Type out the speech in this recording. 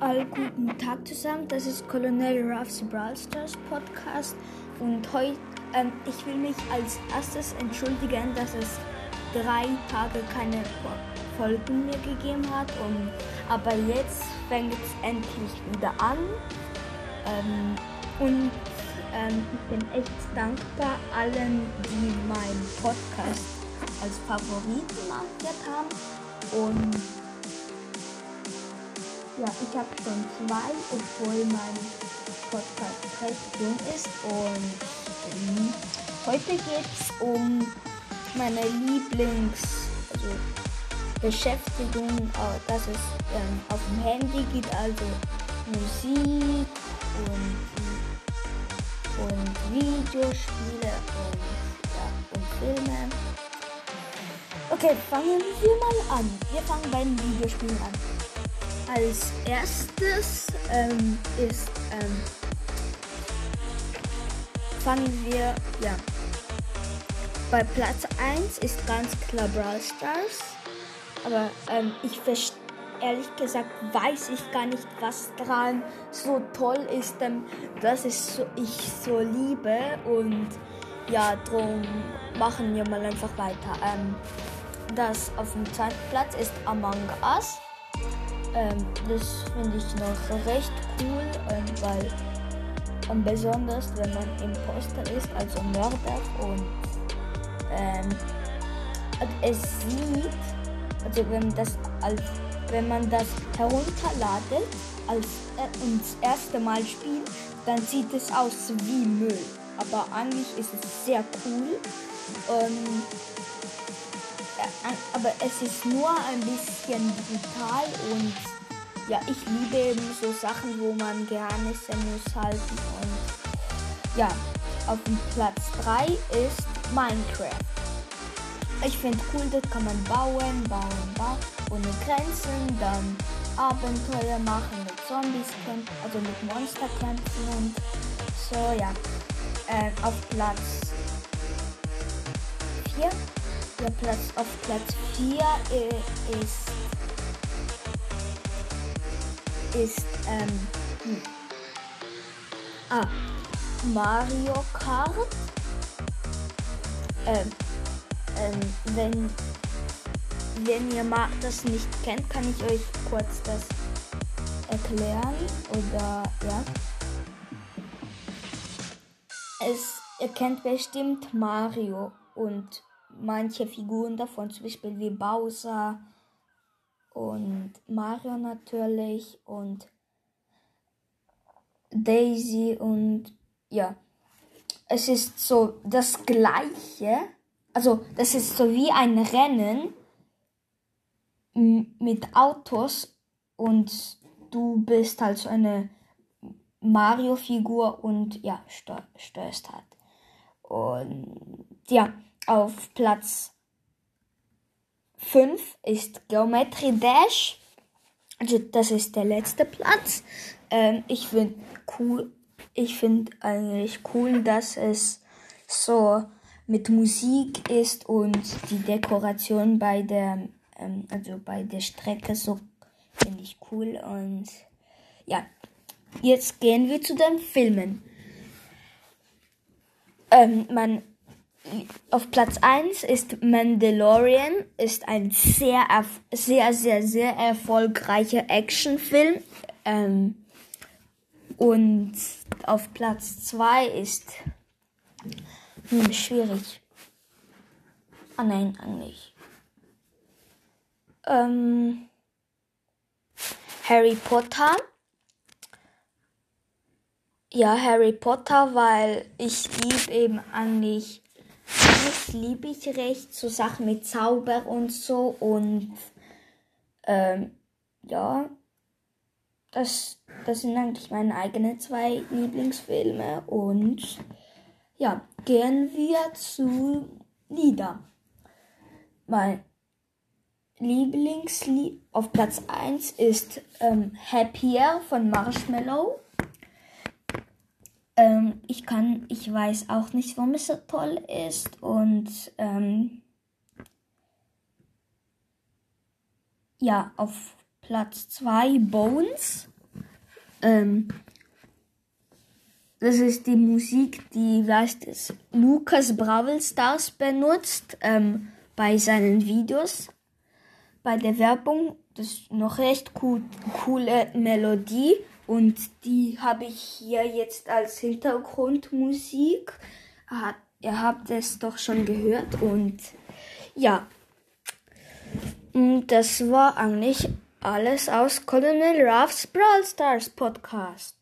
all guten Tag zusammen. Das ist Colonel Ruffs Brawl Stars Podcast und heute ähm, ich will mich als erstes entschuldigen, dass es drei Tage keine Folgen mehr gegeben hat. Und, aber jetzt fängt es endlich wieder an. Ähm, und ähm, ich bin echt dankbar allen, die meinen Podcast als Favoriten markiert haben. Und ja, ich habe schon zwei, obwohl mein Podcast recht jung ist. Und heute geht es um meine Lieblings- also Beschäftigung, äh, dass es ähm, auf dem Handy geht, also Musik und, und Videospiele und, ja, und Filme. Okay, fangen wir mal an. Wir fangen beim Videospielen an. Als erstes ähm, ist, ähm, fangen wir, ja, bei Platz 1 ist ganz klar Brawl Stars. Aber ähm, ich verstehe ehrlich gesagt weiß ich gar nicht, was daran so toll ist, ähm, dass es so, ich so liebe und ja, drum machen wir mal einfach weiter. Ähm, das auf dem zweiten Platz ist Among Us. Ähm, das finde ich noch recht cool, ähm, weil ähm, besonders wenn man Imposter ist, also Mörder und ähm, es sieht, also wenn das als wenn man das herunterladet als äh, und das erste Mal spielt, dann sieht es aus wie Müll. Aber eigentlich ist es sehr cool. Ähm, aber es ist nur ein bisschen brutal und ja, ich liebe eben so Sachen, wo man Geheimnisse muss halten und ja, auf dem Platz 3 ist Minecraft. Ich finde cool, das kann man bauen, bauen, bauen, ohne Grenzen, dann Abenteuer machen, mit Zombies also mit Monster kämpfen und so, ja. Äh, auf Platz 4 der Platz auf Platz 4 äh, ist ist ähm hm. ah, Mario Kart. Ähm, ähm, wenn wenn ihr das nicht kennt, kann ich euch kurz das erklären oder ja. Es ihr kennt bestimmt Mario und manche Figuren davon, zum Beispiel wie Bowser und Mario natürlich und Daisy und ja. Es ist so das gleiche. Also das ist so wie ein Rennen mit Autos und du bist halt so eine Mario-Figur und ja, steuerst halt. Und ja, auf Platz 5 ist Geometry Dash. Also das ist der letzte Platz. Ähm, ich finde cool, ich finde eigentlich cool, dass es so mit Musik ist und die Dekoration bei der, ähm, also bei der Strecke so finde ich cool und ja. Jetzt gehen wir zu den Filmen. Ähm, man auf Platz 1 ist Mandalorian, ist ein sehr, sehr, sehr, sehr erfolgreicher Actionfilm. Ähm, und auf Platz 2 ist hm, schwierig. Ah nein, eigentlich. Ähm, Harry Potter. Ja, Harry Potter, weil ich liebe eben eigentlich das liebe ich recht, so Sachen mit Zauber und so. Und ähm, ja, das, das sind eigentlich meine eigenen zwei Lieblingsfilme. Und ja, gehen wir zu Lieder. Mein Lieblingslied auf Platz 1 ist ähm, Happier von Marshmallow. Ähm, ich kann, ich weiß auch nicht, warum es so toll ist und ähm, ja, auf Platz 2 Bones Ähm, das ist die Musik, die, weißt es, Lukas Bravel Stars benutzt ähm, bei seinen Videos. Bei der Werbung, das ist noch recht cool, coole Melodie und die habe ich hier jetzt als Hintergrundmusik. Ihr habt es doch schon gehört und ja, das war eigentlich alles aus Colonel Ruffs Brawl Stars Podcast.